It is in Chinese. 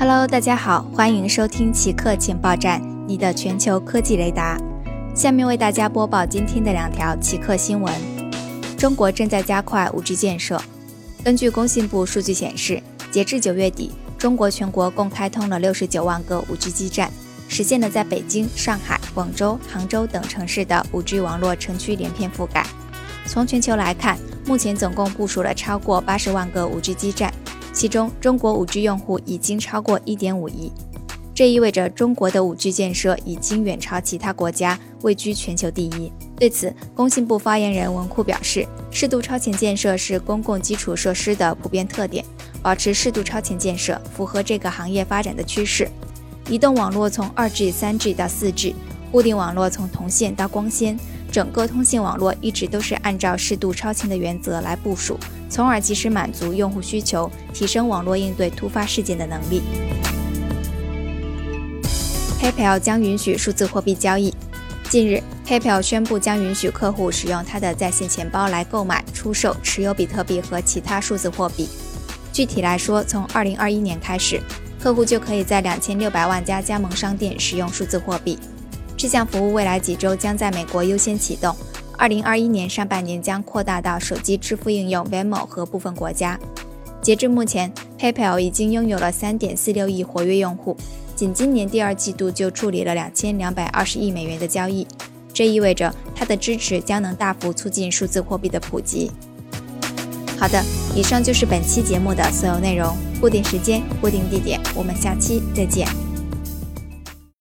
Hello，大家好，欢迎收听奇客情报站，你的全球科技雷达。下面为大家播报今天的两条奇客新闻：中国正在加快 5G 建设。根据工信部数据显示，截至九月底，中国全国共开通了六十九万个 5G 基站，实现了在北京、上海、广州、杭州等城市的 5G 网络城区连片覆盖。从全球来看，目前总共部署了超过八十万个 5G 基站，其中中国 5G 用户已经超过一点五亿。这意味着中国的 5G 建设已经远超其他国家，位居全球第一。对此，工信部发言人文库表示，适度超前建设是公共基础设施的普遍特点，保持适度超前建设符合这个行业发展的趋势。移动网络从 2G、3G 到 4G，固定网络从铜线到光纤。整个通信网络一直都是按照适度超前的原则来部署，从而及时满足用户需求，提升网络应对突发事件的能力。PayPal 将允许数字货币交易。近日，PayPal 宣布将允许客户使用它的在线钱包来购买、出售、持有比特币和其他数字货币。具体来说，从2021年开始，客户就可以在2600万家加盟商店使用数字货币。这项服务未来几周将在美国优先启动，二零二一年上半年将扩大到手机支付应用 Venmo 和部分国家。截至目前，PayPal 已经拥有了三点四六亿活跃用户，仅今年第二季度就处理了两千两百二十亿美元的交易。这意味着它的支持将能大幅促进数字货币的普及。好的，以上就是本期节目的所有内容。固定时间，固定地点，我们下期再见。